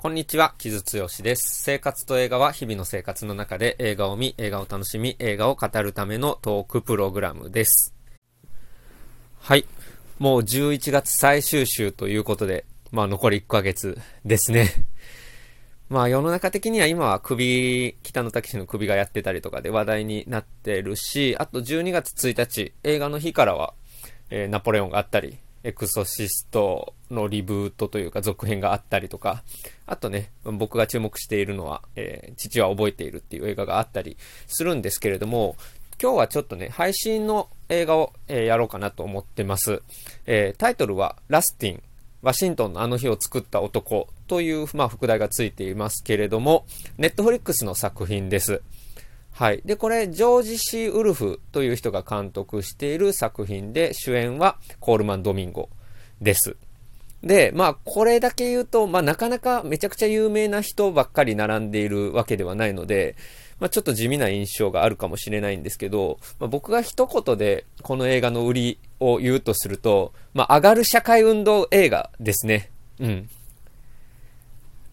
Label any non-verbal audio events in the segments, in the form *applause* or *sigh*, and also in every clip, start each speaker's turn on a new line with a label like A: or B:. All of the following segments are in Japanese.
A: こんにちは、木津剛です。生活と映画は日々の生活の中で映画を見、映画を楽しみ、映画を語るためのトークプログラムです。はい。もう11月最終週ということで、まあ残り1ヶ月ですね。*laughs* まあ世の中的には今は首、北野武の首がやってたりとかで話題になってるし、あと12月1日、映画の日からは、えー、ナポレオンがあったり、エクソシストのリブートというか続編があったりとか、あとね、僕が注目しているのは、えー、父は覚えているっていう映画があったりするんですけれども、今日はちょっとね、配信の映画を、えー、やろうかなと思ってます。えー、タイトルは、ラスティン、ワシントンのあの日を作った男という、まあ、副題がついていますけれども、ネットフリックスの作品です。はい。で、これ、ジョージ・シー・ウルフという人が監督している作品で、主演はコールマン・ドミンゴです。で、まあ、これだけ言うと、まあ、なかなかめちゃくちゃ有名な人ばっかり並んでいるわけではないので、まあ、ちょっと地味な印象があるかもしれないんですけど、まあ、僕が一言でこの映画の売りを言うとすると、まあ、上がる社会運動映画ですね。うん。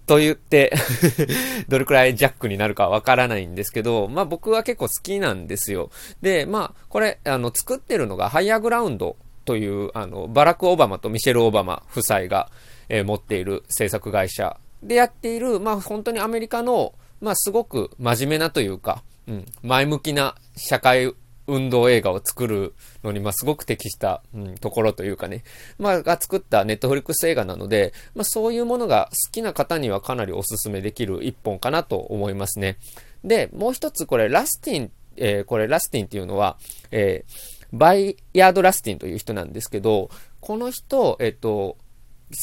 A: と言って *laughs* どれくらいジャックになるかわからないんですけど、まあ僕は結構好きなんですよ。で、まあこれ、あの、作ってるのがハイアグラウンドという、あの、バラク・オバマとミシェル・オバマ夫妻が、えー、持っている制作会社でやっている、まあ本当にアメリカの、まあすごく真面目なというか、うん、前向きな社会運動映画を作るのに、まあ、すごく適した、うん、ところというかね、まあ、が作ったネットフリックス映画なので、まあ、そういうものが好きな方にはかなりおすすめできる一本かなと思いますね。で、もう一つこれ、ラスティン、えー、これ、ラスティンっていうのは、えー、バイヤード・ラスティンという人なんですけど、この人、えっ、ー、と、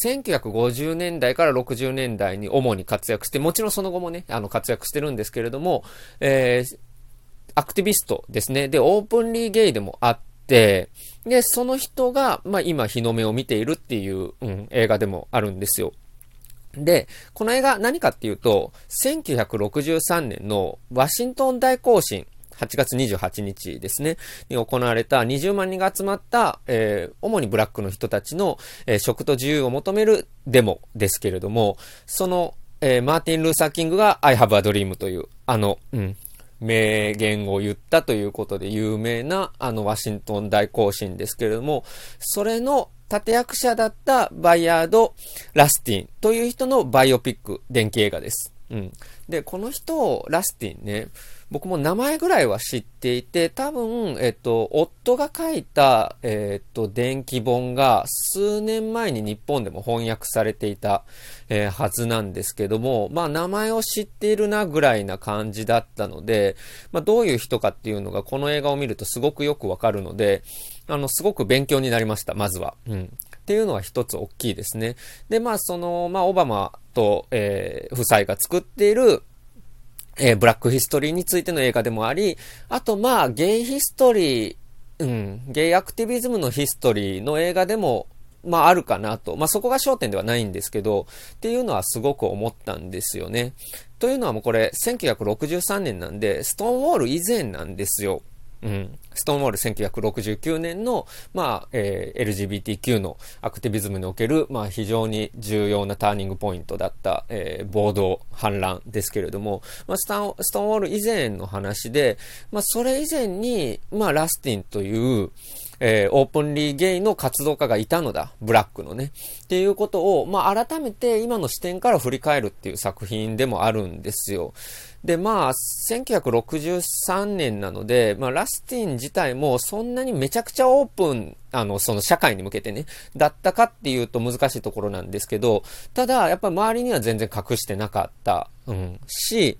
A: 1950年代から60年代に主に活躍して、もちろんその後もね、あの活躍してるんですけれども、えー、アクティビストですね。で、オープンリーゲイでもあって、で、その人が、まあ今日の目を見ているっていう、うん、映画でもあるんですよ。で、この映画何かっていうと、1963年のワシントン大行進、8月28日ですね、に行われた20万人が集まった、えー、主にブラックの人たちの、えー、食と自由を求めるデモですけれども、その、えー、マーティン・ルーサー・キングが I have a dream という、あの、うん、名言を言ったということで有名なあのワシントン大行進ですけれども、それの立役者だったバイヤード・ラスティンという人のバイオピック、電気映画です。うん。で、この人を、ラスティンね、僕も名前ぐらいは知っていて、多分、えっと、夫が書いた、えっと、電気本が数年前に日本でも翻訳されていた、えー、はずなんですけども、まあ、名前を知っているなぐらいな感じだったので、まあ、どういう人かっていうのがこの映画を見るとすごくよくわかるので、あの、すごく勉強になりました、まずは。うん。っていうのは一つ大きいですね。で、まあ、その、まあ、オバマと、えー、夫妻が作っている、えー、ブラックヒストリーについての映画でもあり、あとまあ、ゲイヒストリー、うん、ゲイアクティビズムのヒストリーの映画でも、まああるかなと。まあそこが焦点ではないんですけど、っていうのはすごく思ったんですよね。というのはもうこれ、1963年なんで、ストーンウォール以前なんですよ。うん。ストーンウォール1969年の、まあ、えー、LGBTQ のアクティビズムにおける、まあ、非常に重要なターニングポイントだった、えー、暴動、反乱ですけれども、まあ、スタン、ストーンウォール以前の話で、まあ、それ以前に、まあ、ラスティンという、えー、オープンリーゲイの活動家がいたのだ。ブラックのね。っていうことを、まあ、改めて今の視点から振り返るっていう作品でもあるんですよ。で、まあ、1963年なので、まあ、ラスティン自体もそんなにめちゃくちゃオープン、あの、その社会に向けてね、だったかっていうと難しいところなんですけど、ただ、やっぱり周りには全然隠してなかった、うん、し、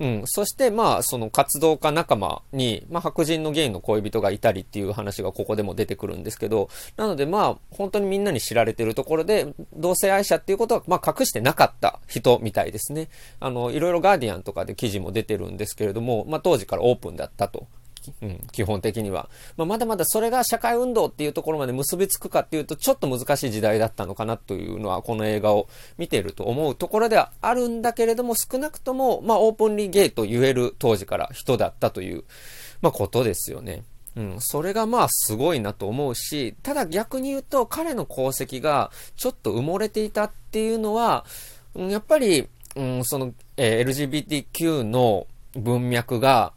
A: うん。そして、まあ、その活動家仲間に、まあ、白人のゲイの恋人がいたりっていう話がここでも出てくるんですけど、なので、まあ、本当にみんなに知られてるところで、同性愛者っていうことは、まあ、隠してなかった人みたいですね。あの、いろいろガーディアンとかで記事も出てるんですけれども、まあ、当時からオープンだったとうん、基本的には。まあ、まだまだそれが社会運動っていうところまで結びつくかっていうと、ちょっと難しい時代だったのかなというのは、この映画を見ていると思うところではあるんだけれども、少なくとも、まあ、オープンリーゲイと言える当時から人だったという、まあ、ことですよね。うん、それがまあすごいなと思うし、ただ逆に言うと彼の功績がちょっと埋もれていたっていうのは、やっぱり、うん、その、えー、LGBTQ の文脈が、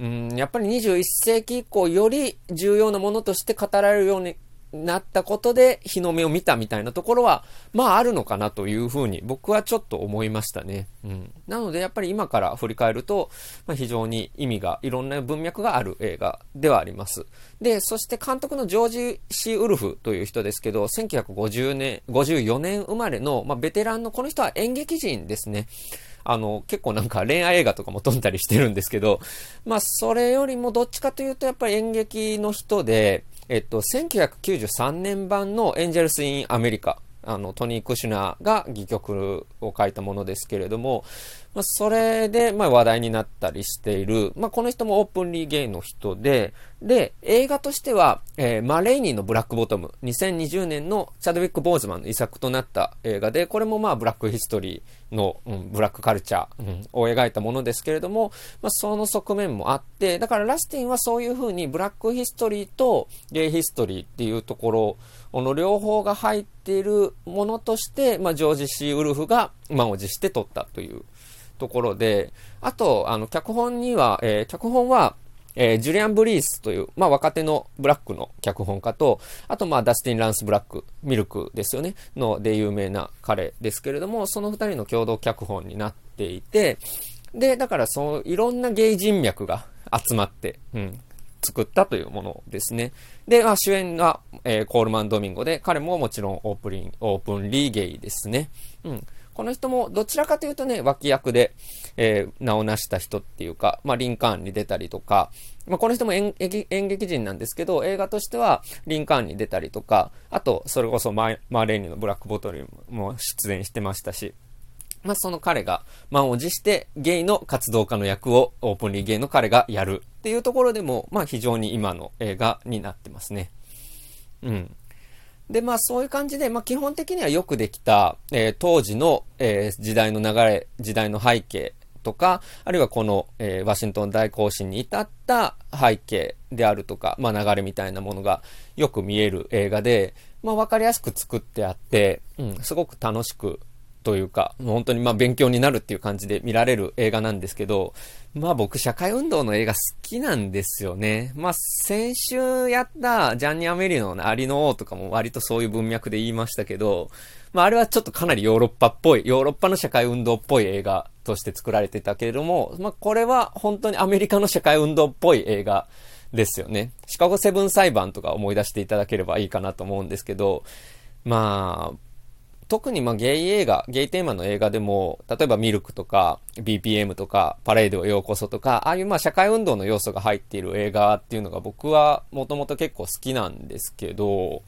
A: うん、やっぱり21世紀以降より重要なものとして語られるようになったことで日の目を見たみたいなところは、まああるのかなというふうに僕はちょっと思いましたね。うん。なのでやっぱり今から振り返ると、まあ、非常に意味が、いろんな文脈がある映画ではあります。で、そして監督のジョージ・シー・ウルフという人ですけど、1950年、54年生まれの、まあ、ベテランの、この人は演劇人ですね。あの、結構なんか恋愛映画とかも撮ったりしてるんですけど、まあ、それよりもどっちかというとやっぱり演劇の人で、えっと、1993年版のエンジェルス・イン・アメリカ、あの、トニー・クシュナが戯曲を書いたものですけれども、まあ、それで、まあ、話題になったりしている、まあ、この人もオープンリーゲイの人で、で、映画としては、えー、マレイニーのブラックボトム、2020年のチャドウィック・ボーズマンの遺作となった映画で、これもまあ、ブラックヒストリーの、うん、ブラックカルチャー、うん、を描いたものですけれども、まあ、その側面もあって、だからラスティンはそういうふうにブラックヒストリーとゲイヒストリーっていうところを、この両方が入っているものとして、まあ、ジョージ・シー・ウルフが満を持して撮ったというところで、あと、あの、脚本には、えー、脚本は、えー、ジュリアン・ブリースという、まあ、若手のブラックの脚本家と、あと、まあ、ダスティン・ランス・ブラック、ミルクですよね、ので有名な彼ですけれども、その二人の共同脚本になっていて、で、だからそう、いろんなゲイ人脈が集まって、うん、作ったというものですね。で、まあ、主演が、えー、コールマン・ドミンゴで、彼ももちろんオープン、オープンリーゲイですね。うん。この人もどちらかというとね、脇役で、えー、名を成した人っていうか、まあ、リンカーンに出たりとか、まあ、この人も演劇人なんですけど、映画としてはリンカーンに出たりとか、あと、それこそマーレーニのブラックボトルも出演してましたし、まあ、その彼が満を持してゲイの活動家の役をオープンリーゲイの彼がやるっていうところでも、まあ、非常に今の映画になってますね。うん。で、まあそういう感じで、まあ基本的にはよくできた、えー、当時の、えー、時代の流れ、時代の背景とか、あるいはこの、えー、ワシントン大行進に至った背景であるとか、まあ流れみたいなものがよく見える映画で、まあわかりやすく作ってあって、うん、すごく楽しくというか、う本当にまあ勉強になるっていう感じで見られる映画なんですけど、まあ僕社会運動の映画好きなんですよね。まあ先週やったジャンニ・アメリのアリの王とかも割とそういう文脈で言いましたけど、まああれはちょっとかなりヨーロッパっぽい、ヨーロッパの社会運動っぽい映画として作られてたけれども、まあこれは本当にアメリカの社会運動っぽい映画ですよね。シカゴセブン裁判とか思い出していただければいいかなと思うんですけど、まあ、特にまあゲイ映画、ゲイテーマの映画でも、例えばミルクとか BPM とかパレードをようこそとか、ああいうまあ社会運動の要素が入っている映画っていうのが僕はもともと結構好きなんですけど、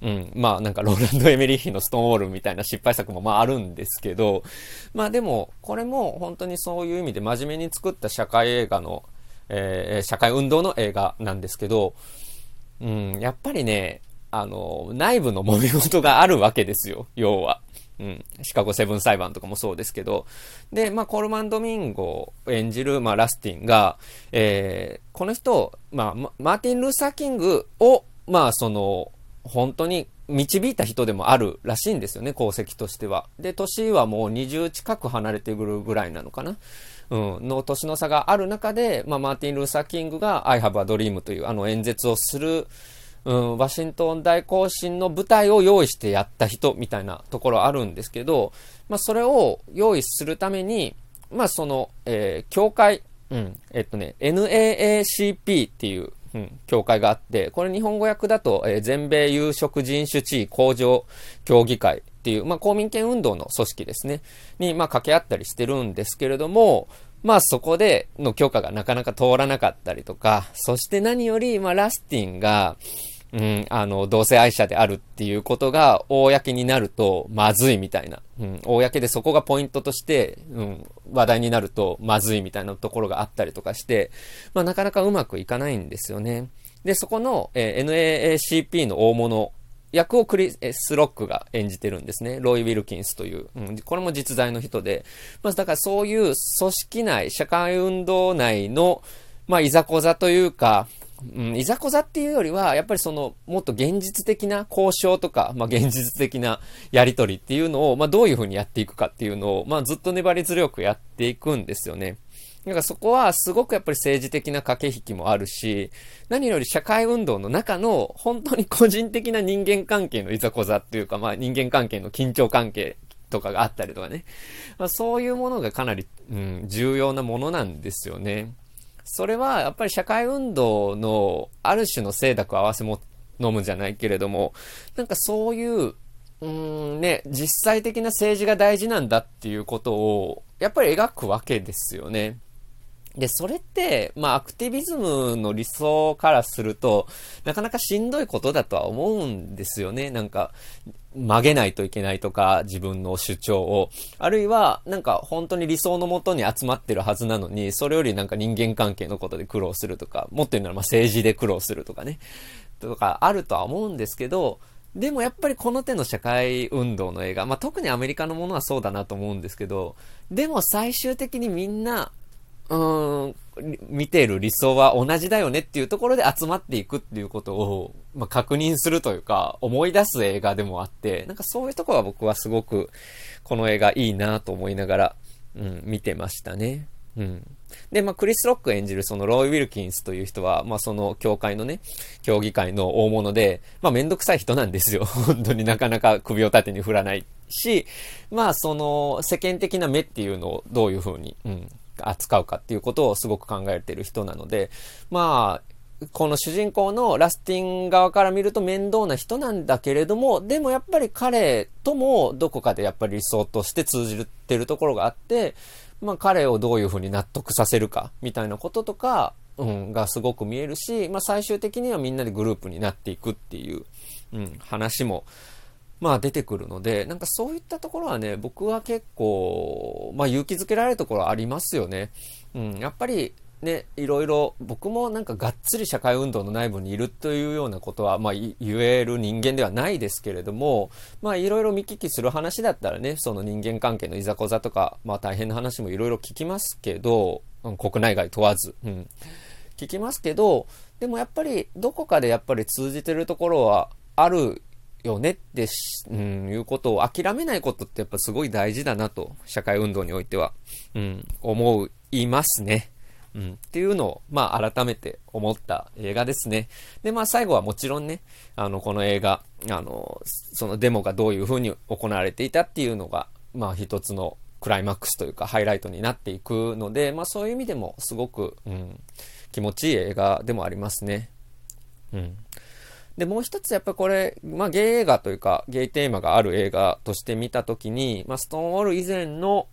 A: うん。まあなんかローランド・エメリッヒのストーンウォールみたいな失敗作もまああるんですけど、まあでもこれも本当にそういう意味で真面目に作った社会映画の、えー、社会運動の映画なんですけど、うん、やっぱりね、あの、内部の揉め事があるわけですよ、*laughs* 要は。うん。シカゴセブン裁判とかもそうですけど。で、まあ、コールマン・ドミンゴを演じる、まあ、ラスティンが、えー、この人、まあ、マーティン・ルーサー・キングを、まあ、その、本当に導いた人でもあるらしいんですよね、功績としては。で、年はもう20近く離れてくるぐらいなのかな。うん、の年の差がある中で、まあ、マーティン・ルーサー・キングが I have a dream というあの演説をする、うん、ワシントン大行進の舞台を用意してやった人みたいなところあるんですけど、まあ、それを用意するために、まあ、その、えー、教会、うん、えっとね、NAACP っていう、うん、教会があって、これ日本語訳だと、えー、全米有色人種地位向上協議会っていう、まあ、公民権運動の組織ですね、に、まあ、掛け合ったりしてるんですけれども、まあそこでの許可がなかなか通らなかったりとか、そして何より、まあラスティンが、うん、あの、同性愛者であるっていうことが、公になると、まずいみたいな。うん、公でそこがポイントとして、うん、話題になると、まずいみたいなところがあったりとかして、まあ、なかなかうまくいかないんですよね。で、そこの、えー、NAACP の大物役をクリス・ロックが演じてるんですね。ロイ・ウィルキンスという。うん、これも実在の人で。まあ、だからそういう組織内、社会運動内の、まあ、いざこざというか、うん、いざこざっていうよりは、やっぱりその、もっと現実的な交渉とか、まあ、現実的なやりとりっていうのを、まあ、どういうふうにやっていくかっていうのを、まあ、ずっと粘り強くやっていくんですよね。だからそこはすごくやっぱり政治的な駆け引きもあるし、何より社会運動の中の本当に個人的な人間関係のいざこざっていうか、まあ人間関係の緊張関係とかがあったりとかね。まあそういうものがかなり、うん、重要なものなんですよね。それはやっぱり社会運動のある種の清濁合わせも飲むじゃないけれども、なんかそういう、うーんね、実際的な政治が大事なんだっていうことを、やっぱり描くわけですよね。で、それって、まあ、アクティビズムの理想からすると、なかなかしんどいことだとは思うんですよね。なんか、曲げないといけないとか、自分の主張を。あるいは、なんか本当に理想のもとに集まってるはずなのに、それよりなんか人間関係のことで苦労するとか、もっと言うならまあ政治で苦労するとかね。とかあるとは思うんですけど、でもやっぱりこの手の社会運動の映画、まあ特にアメリカのものはそうだなと思うんですけど、でも最終的にみんなうん、見てる理想は同じだよねっていうところで集まっていくっていうことを、まあ、確認するというか、思い出す映画でもあって、なんかそういうところは僕はすごく、この映画いいなと思いながら、うん、見てましたね。うん。で、まあ、クリス・ロック演じるそのロイ・ウィルキンスという人は、まあ、その教会のね、競技会の大物で、まあ、めんどくさい人なんですよ。*laughs* 本当になかなか首を縦に振らないし、まあ、その世間的な目っていうのをどういうふうに、うん、扱うかっていうことをすごく考えてる人なので、まあ、この主人公のラスティン側から見ると面倒な人なんだけれども、でもやっぱり彼ともどこかでやっぱり理想として通じてるところがあって、まあ彼をどういうふうに納得させるかみたいなこととか、うん、がすごく見えるし、まあ最終的にはみんなでグループになっていくっていう、うん、話もまあ出てくるので、なんかそういったところはね、僕は結構、まあ勇気づけられるところありますよね。うん、やっぱりね、いろいろ、僕もなんかがっつり社会運動の内部にいるというようなことは、まあ言える人間ではないですけれども、まあいろいろ見聞きする話だったらね、その人間関係のいざこざとか、まあ大変な話もいろいろ聞きますけど、うん、国内外問わず、うん。聞きますけど、でもやっぱりどこかでやっぱり通じてるところはあるよねってうん、いうことを諦めないことってやっぱすごい大事だなと、社会運動においては、うん、思いますね。うん、っていうのを、まあ、改めて思った映画ですね。で、まあ、最後はもちろんね、あの、この映画、あの、そのデモがどういう風に行われていたっていうのが、まあ、一つのクライマックスというか、ハイライトになっていくので、まあ、そういう意味でも、すごく、うん、気持ちいい映画でもありますね。うん。で、もう一つやっぱこれ、まあゲイ映画というか、ゲイテーマがある映画として見たときに、まあストーンウォール以前の、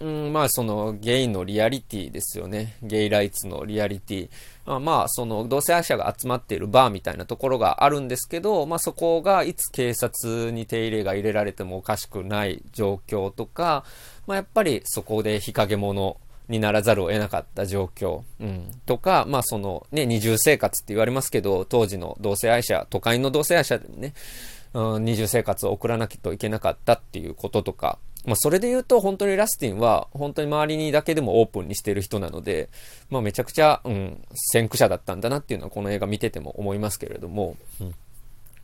A: うん、まあそのゲイのリアリティですよね。ゲイライツのリアリティ。まあ、まあその同性愛者が集まっているバーみたいなところがあるんですけど、まあそこがいつ警察に手入れが入れられてもおかしくない状況とか、まあやっぱりそこで日陰者、にならざるを得なかった状況、うん、とか、まあそのね、二重生活って言われますけど、当時の同性愛者、都会の同性愛者でね、うん、二重生活を送らなきゃいけなかったっていうこととか、まあそれで言うと本当にラスティンは本当に周りにだけでもオープンにしてる人なので、まあめちゃくちゃ、うん、先駆者だったんだなっていうのはこの映画見てても思いますけれども、うん。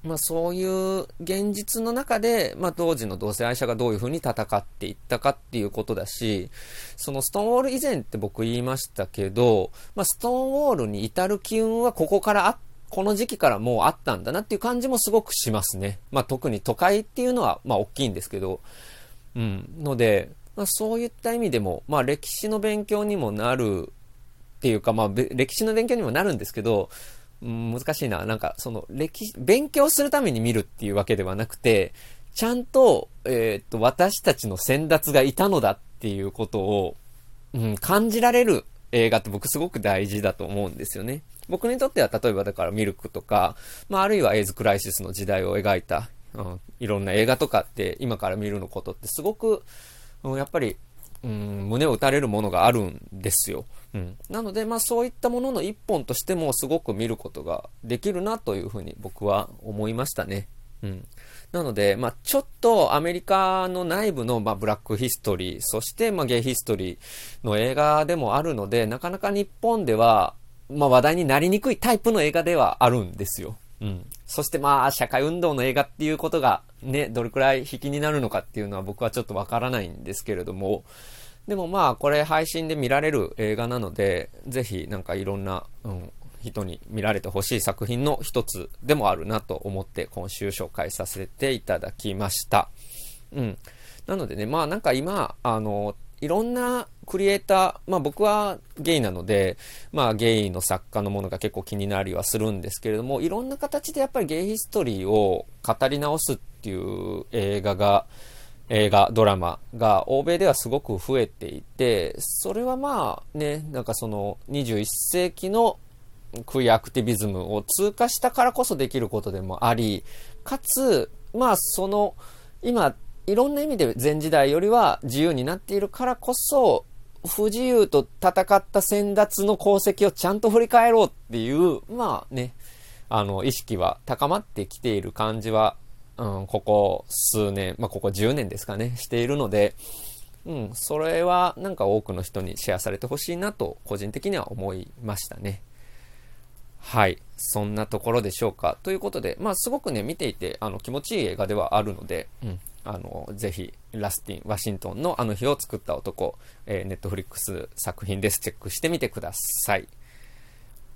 A: まあそういう現実の中で、まあ当時の同性愛者がどういうふうに戦っていったかっていうことだし、そのストーンウォール以前って僕言いましたけど、まあストーンウォールに至る機運はここからあ、この時期からもうあったんだなっていう感じもすごくしますね。まあ特に都会っていうのはまあ大きいんですけど、うん。ので、まあそういった意味でも、まあ歴史の勉強にもなるっていうか、まあ歴史の勉強にもなるんですけど、難しいな。なんか、その、歴史、勉強するために見るっていうわけではなくて、ちゃんと、えー、っと、私たちの先達がいたのだっていうことを、うん、感じられる映画って僕すごく大事だと思うんですよね。僕にとっては、例えばだからミルクとか、まあ、あるいはエイズクライシスの時代を描いた、うん、いろんな映画とかって今から見るのことってすごく、うん、やっぱりうん、胸を打たれるものがあるんですよ。うん。なので、まあそういったものの一本としてもすごく見ることができるなというふうに僕は思いましたね。うん。なので、まあちょっとアメリカの内部の、まあ、ブラックヒストリー、そしてまあゲイヒストリーの映画でもあるので、なかなか日本では、まあ話題になりにくいタイプの映画ではあるんですよ。うん。そしてまあ、社会運動の映画っていうことがね、どれくらい引きになるのかっていうのは僕はちょっとわからないんですけれども、でもまあ、これ配信で見られる映画なので、ぜひなんかいろんな、うん、人に見られてほしい作品の一つでもあるなと思って今週紹介させていただきました。うん。なのでね、まあなんか今、あの、いろんなクリエイター、まあ僕はゲイなので、まあゲイの作家のものが結構気になりはするんですけれども、いろんな形でやっぱりゲイヒストリーを語り直すっていう映画が、映画、ドラマが欧米ではすごく増えていて、それはまあね、なんかその21世紀のクイアアクティビズムを通過したからこそできることでもあり、かつ、まあその、今いろんな意味で前時代よりは自由になっているからこそ、不自由と戦った先達の功績をちゃんと振り返ろうっていう、まあね、あの、意識は高まってきている感じは、うん、ここ数年、まあ、ここ10年ですかね、しているので、うん、それはなんか多くの人にシェアされてほしいなと、個人的には思いましたね。はい。そんなところでしょうか。ということで、まあ、すごくね、見ていて、あの、気持ちいい映画ではあるので、うん、あの、ぜひ、ラスティン、ワシントンのあの日を作った男、えー、ネットフリックス作品です。チェックしてみてください。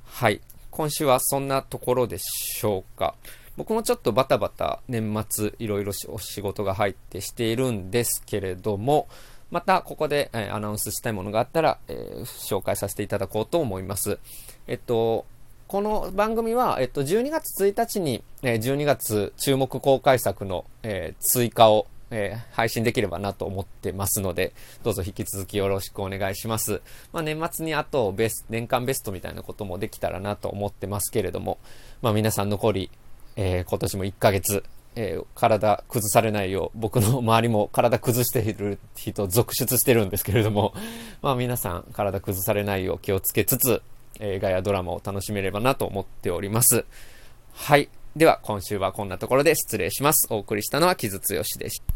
A: はい。今週はそんなところでしょうか。僕もちょっとバタバタ年末いろいろお仕事が入ってしているんですけれども、またここで、アナウンスしたいものがあったら、えー、紹介させていただこうと思います。えっと、この番組は、えっと、12月1日に、えー、12月注目公開作の、えー、追加を、えー、配信できればなと思ってますので、どうぞ引き続きよろしくお願いします。まあ、年末にあとベス、年間ベストみたいなこともできたらなと思ってますけれども、まあ、皆さん残り、えー、今年も1ヶ月、えー、体崩されないよう、僕の周りも体崩している人続出してるんですけれども、*laughs* まあ皆さん体崩されないよう気をつけつつ、映画やドラマを楽しめればなと思っております。はい。では、今週はこんなところで失礼します。お送りしたのは木津剛でした。